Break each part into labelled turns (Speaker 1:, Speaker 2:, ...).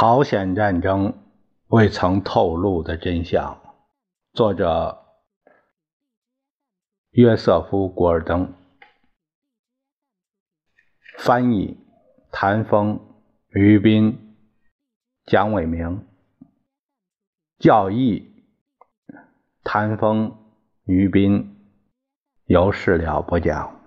Speaker 1: 朝鲜战争未曾透露的真相，作者约瑟夫·古尔登，翻译谭峰、于斌、蒋伟明，教义谭峰、于斌，由事了播讲。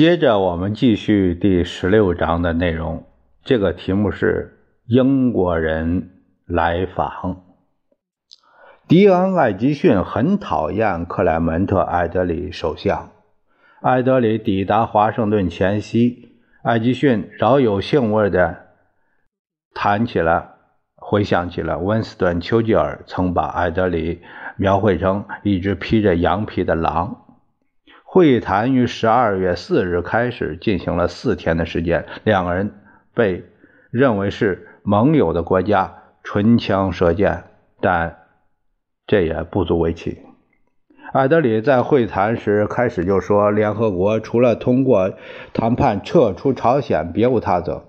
Speaker 1: 接着我们继续第十六章的内容，这个题目是英国人来访。迪恩·艾吉逊很讨厌克莱门特·艾德里首相。艾德里抵达华盛顿前夕，艾吉逊饶有兴味地谈起了、回想起了温斯顿·丘吉尔曾把艾德里描绘成一只披着羊皮的狼。会谈于十二月四日开始，进行了四天的时间。两个人被认为是盟友的国家，唇枪舌剑，但这也不足为奇。艾德里在会谈时开始就说：“联合国除了通过谈判撤出朝鲜，别无他策，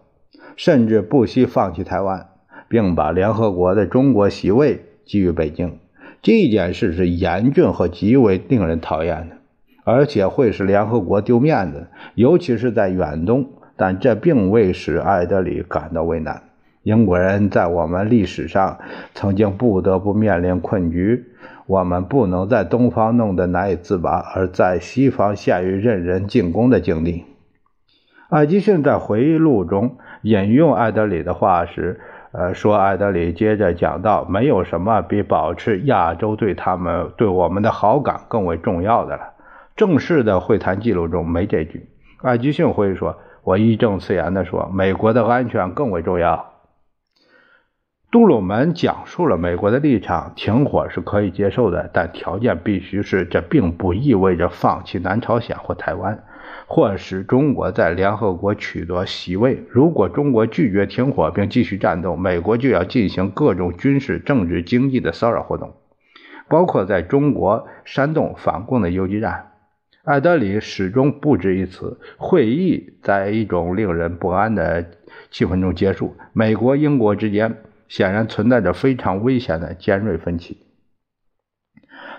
Speaker 1: 甚至不惜放弃台湾，并把联合国的中国席位给予北京。这件事是严峻和极为令人讨厌的。”而且会使联合国丢面子，尤其是在远东。但这并未使艾德里感到为难。英国人在我们历史上曾经不得不面临困局，我们不能在东方弄得难以自拔，而在西方陷于任人进攻的境地。艾吉逊在回忆录中引用艾德里的话时，呃，说艾德里接着讲到：“没有什么比保持亚洲对他们对我们的好感更为重要的了。”正式的会谈记录中没这句。艾吉逊回忆说：“我义正辞严地说，美国的安全更为重要。”杜鲁门讲述了美国的立场：停火是可以接受的，但条件必须是这并不意味着放弃南朝鲜或台湾，或使中国在联合国取得席位。如果中国拒绝停火并继续战斗，美国就要进行各种军事、政治、经济的骚扰活动，包括在中国煽动反共的游击战。艾德里始终不止一词。会议在一种令人不安的气氛中结束。美国、英国之间显然存在着非常危险的尖锐分歧。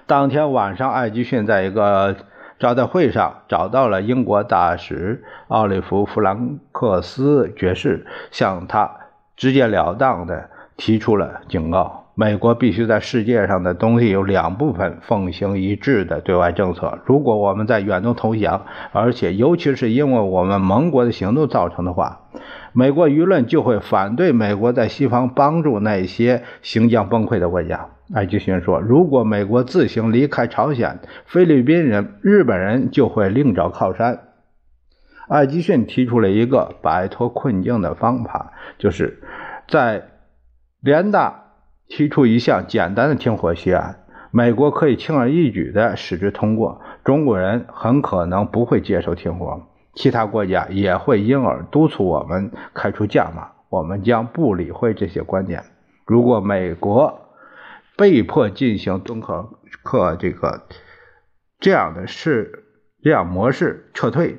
Speaker 1: 当天晚上，艾吉逊在一个招待会上找到了英国大使奥利弗·弗兰克斯爵士，向他直截了当地提出了警告。美国必须在世界上的东西有两部分奉行一致的对外政策。如果我们在远东投降，而且尤其是因为我们盟国的行动造成的话，美国舆论就会反对美国在西方帮助那些行将崩溃的国家。艾吉逊说：“如果美国自行离开朝鲜，菲律宾人、日本人就会另找靠山。”艾吉逊提出了一个摆脱困境的方法，就是在联大。提出一项简单的停火协议，美国可以轻而易举地使之通过。中国人很可能不会接受停火，其他国家也会因而督促我们开出价码。我们将不理会这些观点。如果美国被迫进行敦刻克这个这样的事，这样模式撤退，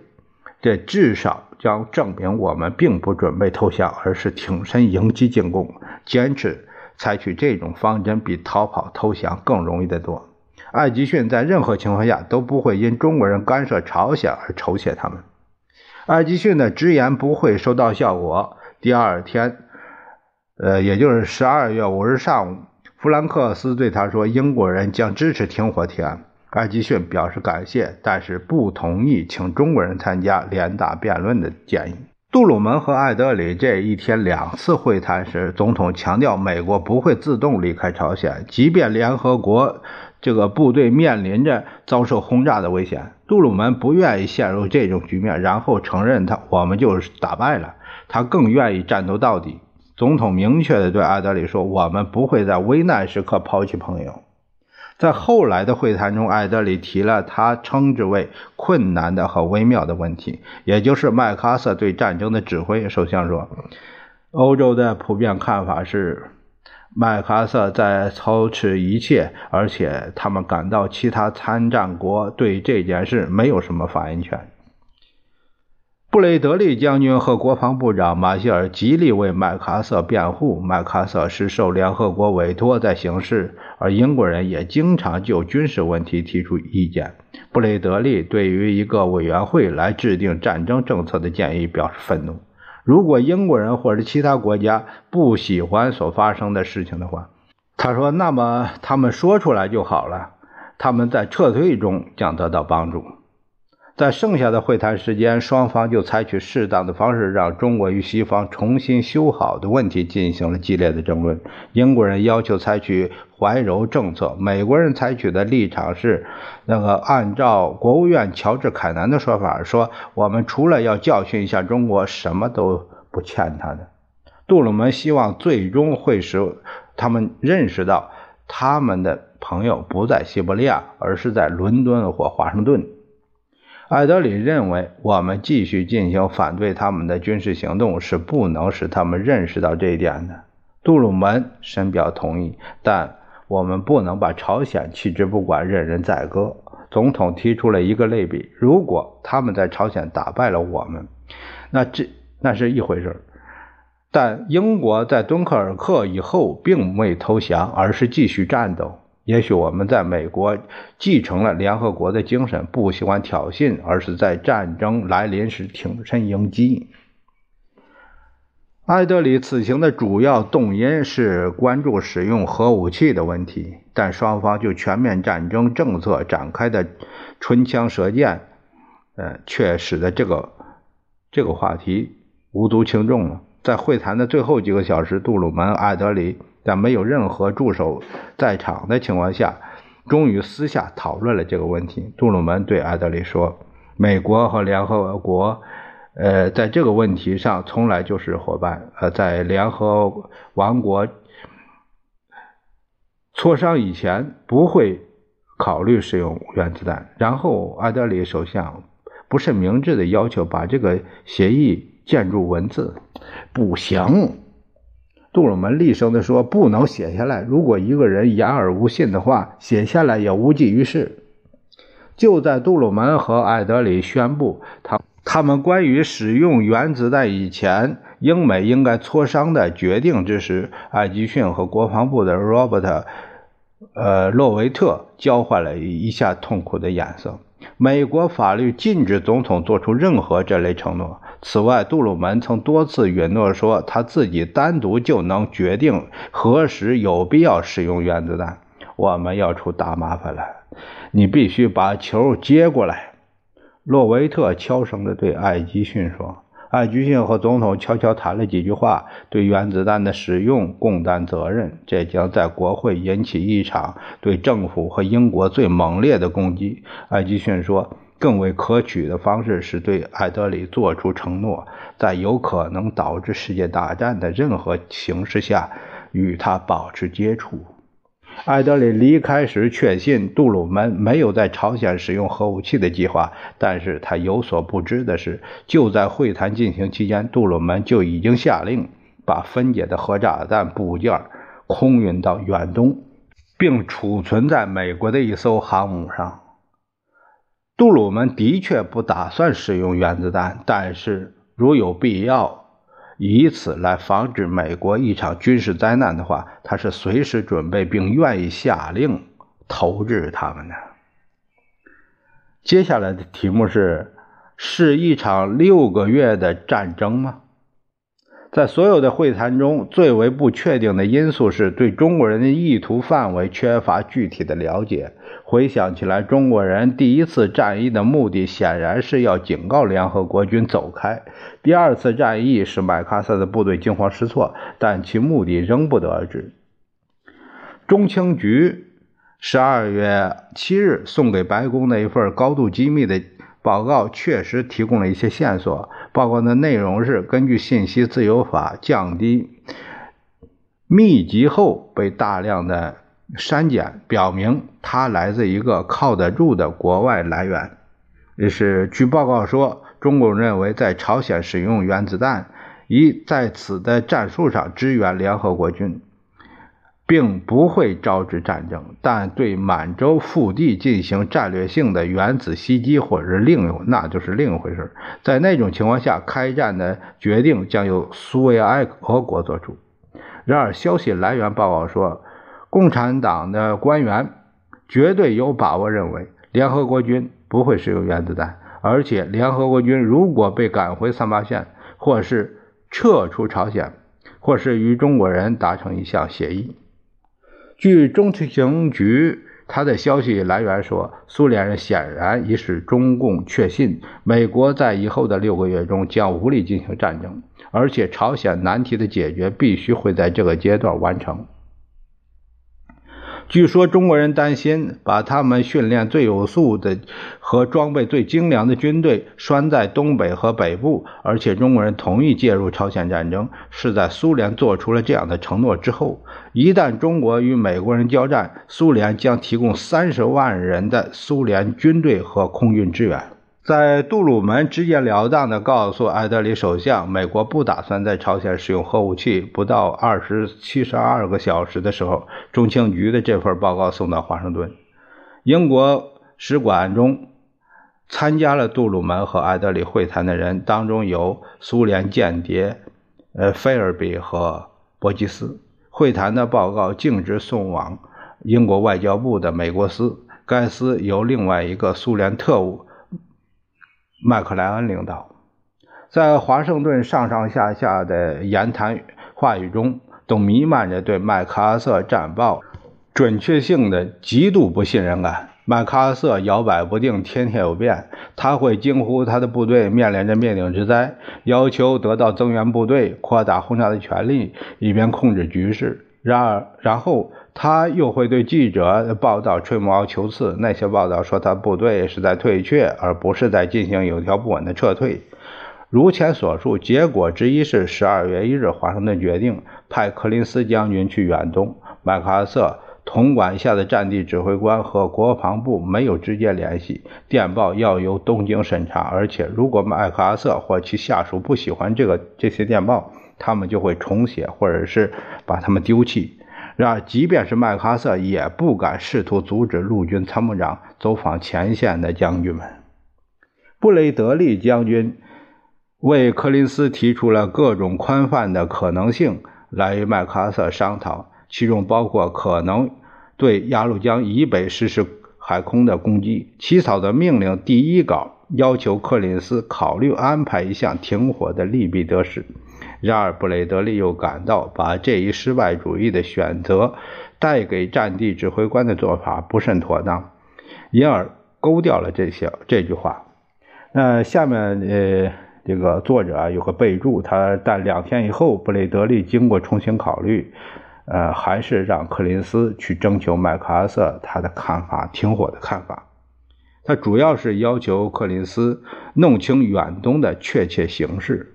Speaker 1: 这至少将证明我们并不准备投降，而是挺身迎击进攻，坚持。采取这种方针比逃跑投降更容易得多。艾吉逊在任何情况下都不会因中国人干涉朝鲜而酬谢他们。艾吉逊的直言不会收到效果。第二天，呃，也就是十二月五日上午，弗兰克斯对他说：“英国人将支持停火提案。”艾吉逊表示感谢，但是不同意请中国人参加联大辩论的建议。杜鲁门和艾德里这一天两次会谈时，总统强调美国不会自动离开朝鲜，即便联合国这个部队面临着遭受轰炸的危险。杜鲁门不愿意陷入这种局面，然后承认他我们就是打败了。他更愿意战斗到底。总统明确地对艾德里说：“我们不会在危难时刻抛弃朋友。”在后来的会谈中，艾德里提了他称之为困难的和微妙的问题，也就是麦克阿瑟对战争的指挥。首相说：“欧洲的普遍看法是，麦克阿瑟在操持一切，而且他们感到其他参战国对这件事没有什么发言权。布雷德利将军和国防部长马歇尔极力为麦克阿瑟辩护。麦克阿瑟是受联合国委托在行事，而英国人也经常就军事问题提出意见。布雷德利对于一个委员会来制定战争政策的建议表示愤怒。如果英国人或者其他国家不喜欢所发生的事情的话，他说，那么他们说出来就好了，他们在撤退中将得到帮助。在剩下的会谈时间，双方就采取适当的方式，让中国与西方重新修好的问题进行了激烈的争论。英国人要求采取怀柔政策，美国人采取的立场是，那个按照国务院乔治凯南的说法，说我们除了要教训一下中国，什么都不欠他的。杜鲁门希望最终会使他们认识到，他们的朋友不在西伯利亚，而是在伦敦或华盛顿。艾德里认为，我们继续进行反对他们的军事行动是不能使他们认识到这一点的。杜鲁门深表同意，但我们不能把朝鲜弃之不管，任人宰割。总统提出了一个类比：如果他们在朝鲜打败了我们，那这那是一回事但英国在敦刻尔克以后并未投降，而是继续战斗。也许我们在美国继承了联合国的精神，不喜欢挑衅，而是在战争来临时挺身迎击。艾德里此行的主要动因是关注使用核武器的问题，但双方就全面战争政策展开的唇枪舌剑，呃，却使得这个这个话题无足轻重了。在会谈的最后几个小时，杜鲁门、艾德里。在没有任何助手在场的情况下，终于私下讨论了这个问题。杜鲁门对艾德里说：“美国和联合国，呃，在这个问题上从来就是伙伴。呃，在联合王国磋商以前，不会考虑使用原子弹。”然后，艾德里首相不甚明智的要求把这个协议建筑文字，不行。杜鲁门厉声地说：“不能写下来。如果一个人言而无信的话，写下来也无济于事。”就在杜鲁门和艾德里宣布他他们关于使用原子弹以前英美应该磋商的决定之时，艾吉逊和国防部的 Robert，呃，洛维特交换了一下痛苦的眼色。美国法律禁止总统做出任何这类承诺。此外，杜鲁门曾多次允诺说，他自己单独就能决定何时有必要使用原子弹。我们要出大麻烦了，你必须把球接过来。”洛维特悄声地对艾吉逊说。艾吉逊和总统悄悄谈了几句话，对原子弹的使用共担责任。这将在国会引起一场对政府和英国最猛烈的攻击。艾吉逊说。更为可取的方式是对艾德里做出承诺，在有可能导致世界大战的任何形势下与他保持接触。艾德里离开时确信杜鲁门没有在朝鲜使用核武器的计划，但是他有所不知的是，就在会谈进行期间，杜鲁门就已经下令把分解的核炸弹部件空运到远东，并储存在美国的一艘航母上。杜鲁门的确不打算使用原子弹，但是如有必要，以此来防止美国一场军事灾难的话，他是随时准备并愿意下令投掷他们的。接下来的题目是：是一场六个月的战争吗？在所有的会谈中，最为不确定的因素是对中国人的意图范围缺乏具体的了解。回想起来，中国人第一次战役的目的显然是要警告联合国军走开；第二次战役使麦克阿瑟的部队惊慌失措，但其目的仍不得而知。中情局十二月七日送给白宫的一份高度机密的。报告确实提供了一些线索。报告的内容是根据信息自由法降低密集后被大量的删减，表明它来自一个靠得住的国外来源。也是据报告说，中共认为在朝鲜使用原子弹，以在此的战术上支援联合国军。并不会招致战争，但对满洲腹地进行战略性的原子袭击，或者是另有，那就是另一回事。在那种情况下，开战的决定将由苏维埃俄国做出。然而，消息来源报告说，共产党的官员绝对有把握认为，联合国军不会使用原子弹，而且联合国军如果被赶回三八线，或是撤出朝鲜，或是与中国人达成一项协议。据中情局他的消息来源说，苏联人显然已使中共确信，美国在以后的六个月中将无力进行战争，而且朝鲜难题的解决必须会在这个阶段完成。据说中国人担心把他们训练最有素的和装备最精良的军队拴在东北和北部，而且中国人同意介入朝鲜战争，是在苏联做出了这样的承诺之后。一旦中国与美国人交战，苏联将提供三十万人的苏联军队和空军支援。在杜鲁门直截了当地告诉艾德里首相，美国不打算在朝鲜使用核武器，不到二十七十二个小时的时候，中情局的这份报告送到华盛顿。英国使馆中参加了杜鲁门和艾德里会谈的人当中有苏联间谍呃菲尔比和伯吉斯。会谈的报告径直送往英国外交部的美国司，该司由另外一个苏联特务。麦克莱恩领导，在华盛顿上上下下的言谈话语中，都弥漫着对麦克阿瑟战报准确性的极度不信任感。麦克阿瑟摇摆不定，天天有变。他会惊呼他的部队面临着灭顶之灾，要求得到增援部队，扩大轰炸的权力，以便控制局势。然而，然后。他又会对记者报道吹毛求疵，那些报道说他部队是在退却，而不是在进行有条不紊的撤退。如前所述，结果之一是十二月一日，华盛顿决定派柯林斯将军去远东。麦克阿瑟统管下的战地指挥官和国防部没有直接联系，电报要由东京审查，而且如果麦克阿瑟或其下属不喜欢这个这些电报，他们就会重写，或者是把他们丢弃。然而，即便是麦克阿瑟也不敢试图阻止陆军参谋长走访前线的将军们。布雷德利将军为柯林斯提出了各种宽泛的可能性来与麦克阿瑟商讨，其中包括可能对鸭绿江以北实施海空的攻击。起草的命令第一稿要求柯林斯考虑安排一项停火的利弊得失。然而，布雷德利又感到把这一失败主义的选择带给战地指挥官的做法不甚妥当，因而勾掉了这些这句话。那下面呃，这个作者有个备注，他但两天以后，布雷德利经过重新考虑，呃，还是让柯林斯去征求麦克阿瑟他的看法，停火的看法。他主要是要求柯林斯弄清远东的确切形势。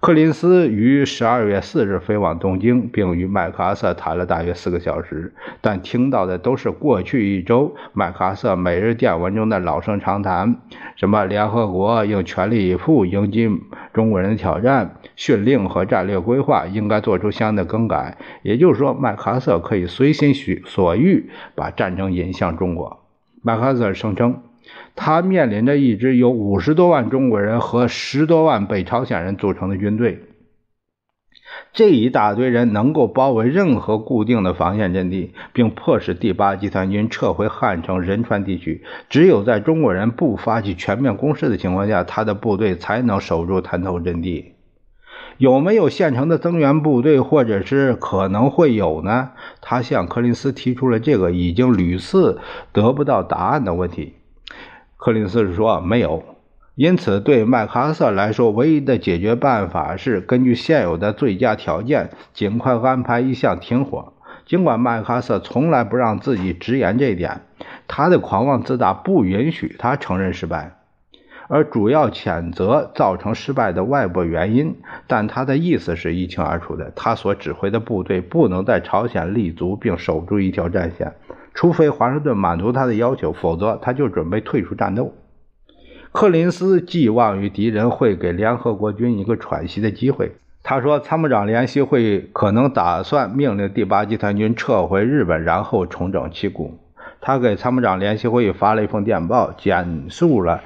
Speaker 1: 柯林斯于十二月四日飞往东京，并与麦克阿瑟谈了大约四个小时，但听到的都是过去一周麦克阿瑟每日电文中的老生常谈：什么联合国应全力以赴迎击中国人的挑战，训令和战略规划应该做出相应的更改。也就是说，麦克阿瑟可以随心所欲把战争引向中国。麦克阿瑟声称。他面临着一支由五十多万中国人和十多万北朝鲜人组成的军队，这一大堆人能够包围任何固定的防线阵地，并迫使第八集团军撤回汉城仁川地区。只有在中国人不发起全面攻势的情况下，他的部队才能守住滩头阵地。有没有现成的增援部队，或者是可能会有呢？他向柯林斯提出了这个已经屡次得不到答案的问题。柯林斯说：“没有，因此对麦克阿瑟来说，唯一的解决办法是根据现有的最佳条件，尽快安排一项停火。尽管麦克阿瑟从来不让自己直言这一点，他的狂妄自大不允许他承认失败，而主要谴责造成失败的外部原因。但他的意思是一清二楚的：他所指挥的部队不能在朝鲜立足并守住一条战线。”除非华盛顿满足他的要求，否则他就准备退出战斗。柯林斯寄望于敌人会给联合国军一个喘息的机会。他说，参谋长联席会议可能打算命令第八集团军撤回日本，然后重整旗鼓。他给参谋长联席会议发了一封电报，简述了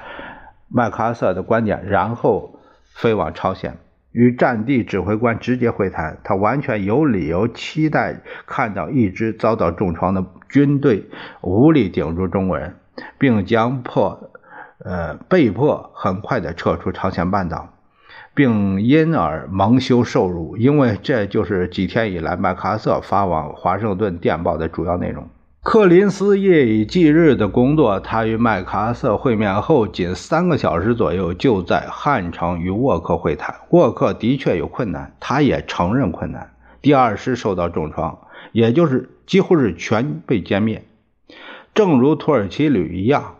Speaker 1: 麦克阿瑟的观点，然后飞往朝鲜，与战地指挥官直接会谈。他完全有理由期待看到一支遭到重创的军队无力顶住中国人，并将迫呃被迫很快的撤出朝鲜半岛。并因而蒙羞受辱，因为这就是几天以来麦克阿瑟发往华盛顿电报的主要内容。克林斯夜以继日的工作，他与麦克阿瑟会面后仅三个小时左右，就在汉城与沃克会谈。沃克的确有困难，他也承认困难。第二师受到重创，也就是几乎是全被歼灭，正如土耳其旅一样。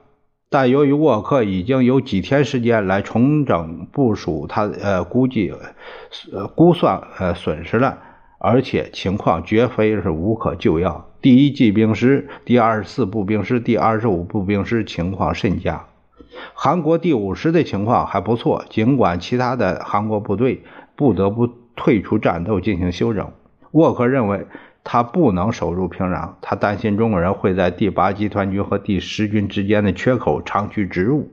Speaker 1: 但由于沃克已经有几天时间来重整部署，他呃估计呃估算呃损失了，而且情况绝非是无可救药。第一骑兵师、第二十四步兵师、第二十五步兵师情况甚佳，韩国第五师的情况还不错，尽管其他的韩国部队不得不退出战斗进行休整。沃克认为。他不能守住平壤，他担心中国人会在第八集团军和第十军之间的缺口长驱直入。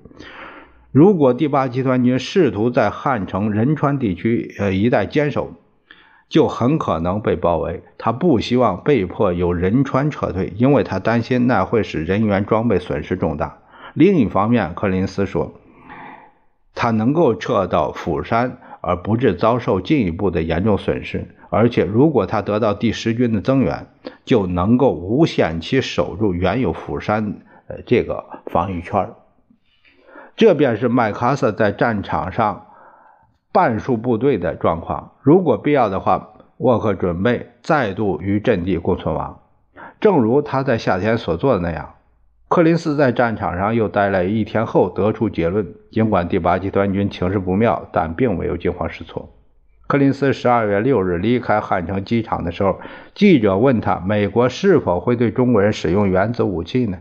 Speaker 1: 如果第八集团军试图在汉城仁川地区呃一带坚守，就很可能被包围。他不希望被迫由仁川撤退，因为他担心那会使人员装备损失重大。另一方面，柯林斯说，他能够撤到釜山，而不致遭受进一步的严重损失。而且，如果他得到第十军的增援，就能够无限期守住原有釜山呃这个防御圈这便是麦克阿瑟在战场上半数部队的状况。如果必要的话，沃克准备再度与阵地共存亡，正如他在夏天所做的那样。柯林斯在战场上又待了一天后，得出结论：尽管第八集团军情势不妙，但并没有惊慌失措。柯林斯十二月六日离开汉城机场的时候，记者问他：“美国是否会对中国人使用原子武器呢？”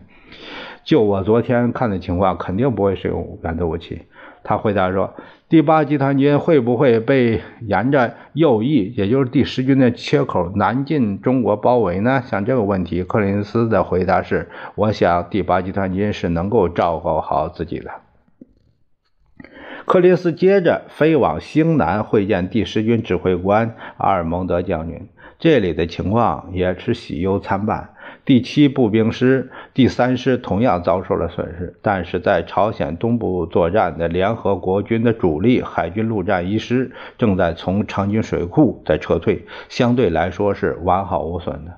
Speaker 1: 就我昨天看的情况，肯定不会使用原子武器。他回答说：“第八集团军会不会被沿着右翼，也就是第十军的切口南进中国包围呢？”像这个问题，柯林斯的回答是：“我想第八集团军是能够照顾好自己的。”克林斯接着飞往兴南会见第十军指挥官阿尔蒙德将军，这里的情况也是喜忧参半。第七步兵师第三师同样遭受了损失，但是在朝鲜东部作战的联合国军的主力海军陆战一师正在从长津水库在撤退，相对来说是完好无损的。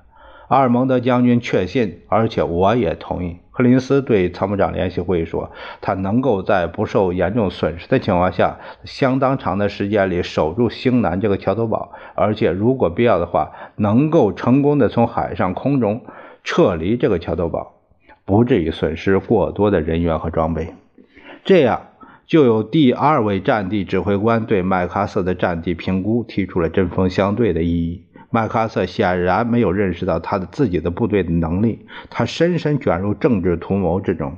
Speaker 1: 阿尔蒙德将军确信，而且我也同意。克林斯对参谋长联席会议说：“他能够在不受严重损失的情况下，相当长的时间里守住兴南这个桥头堡，而且如果必要的话，能够成功的从海上、空中撤离这个桥头堡，不至于损失过多的人员和装备。这样，就有第二位战地指挥官对麦克阿瑟的战地评估提出了针锋相对的异议。”麦克阿瑟显然没有认识到他的自己的部队的能力，他深深卷入政治图谋之中。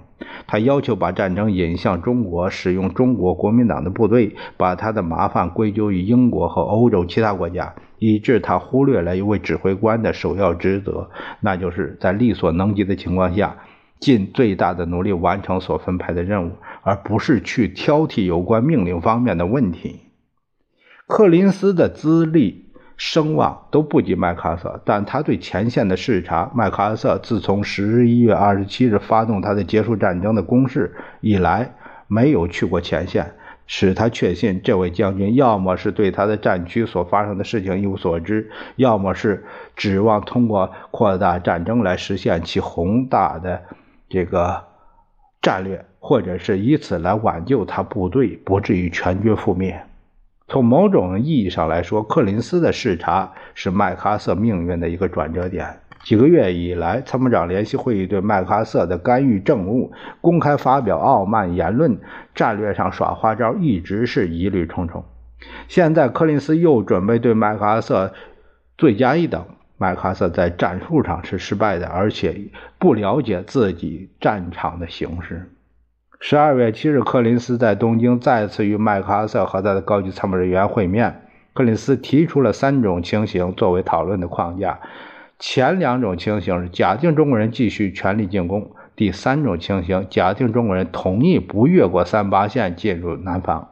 Speaker 1: 他要求把战争引向中国，使用中国国民党的部队，把他的麻烦归咎于英国和欧洲其他国家，以致他忽略了一位指挥官的首要职责，那就是在力所能及的情况下，尽最大的努力完成所分派的任务，而不是去挑剔有关命令方面的问题。克林斯的资历。声望都不及麦克阿瑟，但他对前线的视察，麦克阿瑟自从十一月二十七日发动他的结束战争的攻势以来，没有去过前线，使他确信这位将军要么是对他的战区所发生的事情一无所知，要么是指望通过扩大战争来实现其宏大的这个战略，或者是以此来挽救他部队不至于全军覆灭。从某种意义上来说，克林斯的视察是麦克阿瑟命运的一个转折点。几个月以来，参谋长联席会议对麦克阿瑟的干预政务、公开发表傲慢言论、战略上耍花招，一直是疑虑重重。现在，柯林斯又准备对麦克阿瑟罪加一等。麦克阿瑟在战术上是失败的，而且不了解自己战场的形势。十二月七日，柯林斯在东京再次与麦克阿瑟和他的高级参谋人员会面。柯林斯提出了三种情形作为讨论的框架。前两种情形是假定中国人继续全力进攻；第三种情形，假定中国人同意不越过三八线进入南方。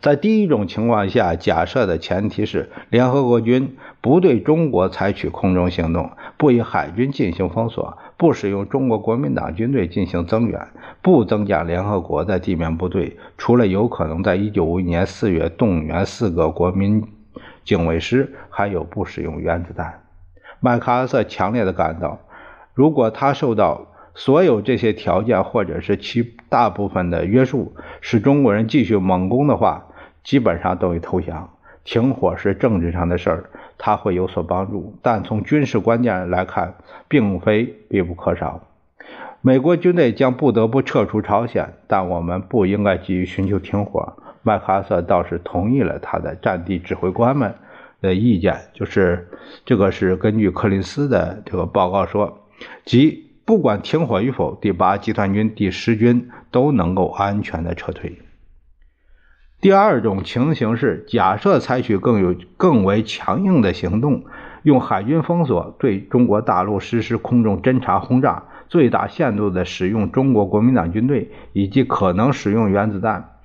Speaker 1: 在第一种情况下，假设的前提是联合国军不对中国采取空中行动，不以海军进行封锁，不使用中国国民党军队进行增援，不增加联合国的地面部队，除了有可能在1951年4月动员四个国民警卫师，还有不使用原子弹。麦克阿瑟强烈的感到，如果他受到所有这些条件，或者是其大部分的约束，使中国人继续猛攻的话，基本上等于投降。停火是政治上的事儿，他会有所帮助，但从军事观念来看，并非必不可少。美国军队将不得不撤出朝鲜，但我们不应该急于寻求停火。麦克阿瑟倒是同意了他的战地指挥官们的意见，就是这个是根据柯林斯的这个报告说，即。不管停火与否，第八集团军、第十军都能够安全的撤退。第二种情形是，假设采取更有更为强硬的行动，用海军封锁对中国大陆实施空中侦察轰炸，最大限度的使用中国国民党军队，以及可能使用原子弹。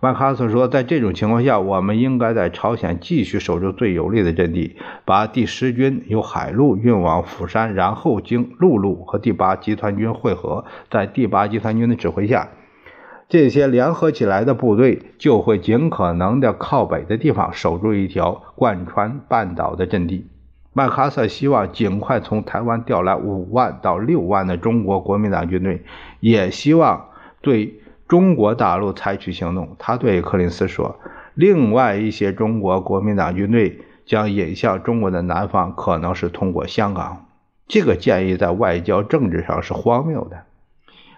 Speaker 1: 麦克阿瑟说，在这种情况下，我们应该在朝鲜继续守住最有利的阵地，把第十军由海路运往釜山，然后经陆路和第八集团军会合。在第八集团军的指挥下，这些联合起来的部队就会尽可能的靠北的地方守住一条贯穿半岛的阵地。麦克阿瑟希望尽快从台湾调来五万到六万的中国国民党军队，也希望对。中国大陆采取行动，他对柯林斯说：“另外一些中国国民党军队将引向中国的南方，可能是通过香港。”这个建议在外交政治上是荒谬的。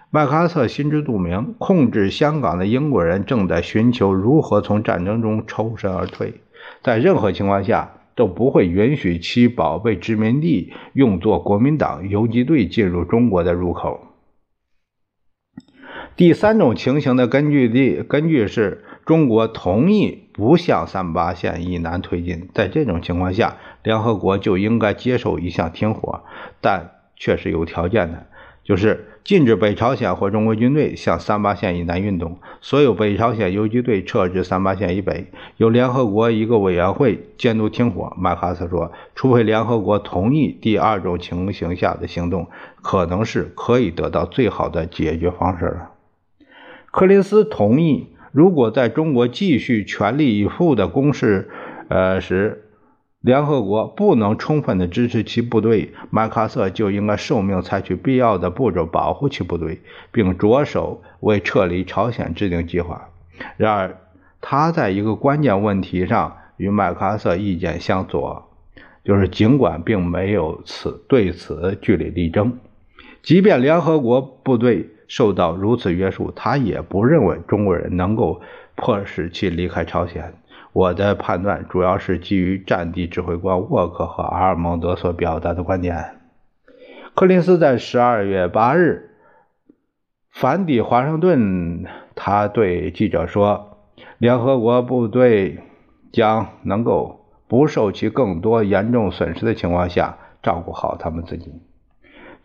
Speaker 1: 麦克阿瑟心知肚明，控制香港的英国人正在寻求如何从战争中抽身而退，在任何情况下都不会允许其宝贝殖民地用作国民党游击队进入中国的入口。第三种情形的根据地根据是中国同意不向三八线以南推进，在这种情况下，联合国就应该接受一项停火，但却是有条件的，就是禁止北朝鲜或中国军队向三八线以南运动，所有北朝鲜游击队撤至三八线以北，由联合国一个委员会监督停火。麦克阿瑟说，除非联合国同意，第二种情形下的行动可能是可以得到最好的解决方式了。柯林斯同意，如果在中国继续全力以赴的攻势，呃时，联合国不能充分的支持其部队，麦克阿瑟就应该受命采取必要的步骤保护其部队，并着手为撤离朝鲜制定计划。然而，他在一个关键问题上与麦克阿瑟意见相左，就是尽管并没有此对此据理力争，即便联合国部队。受到如此约束，他也不认为中国人能够迫使其离开朝鲜。我的判断主要是基于战地指挥官沃克和阿尔蒙德所表达的观点。柯林斯在十二月八日返抵华盛顿，他对记者说：“联合国部队将能够不受其更多严重损失的情况下照顾好他们自己。”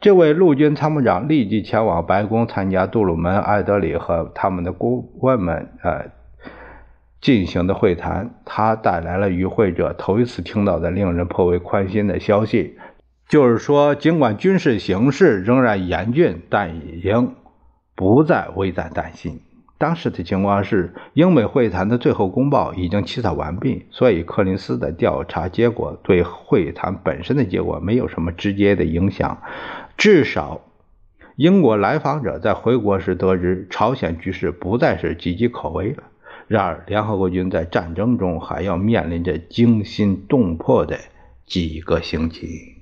Speaker 1: 这位陆军参谋长立即前往白宫参加杜鲁门、艾德里和他们的顾问们呃进行的会谈。他带来了与会者头一次听到的令人颇为宽心的消息，就是说，尽管军事形势仍然严峻，但已经不再危在旦夕。当时的情况是，英美会谈的最后公报已经起草完毕，所以柯林斯的调查结果对会谈本身的结果没有什么直接的影响。至少，英国来访者在回国时得知，朝鲜局势不再是岌岌可危了。然而，联合国军在战争中还要面临着惊心动魄的几个星期。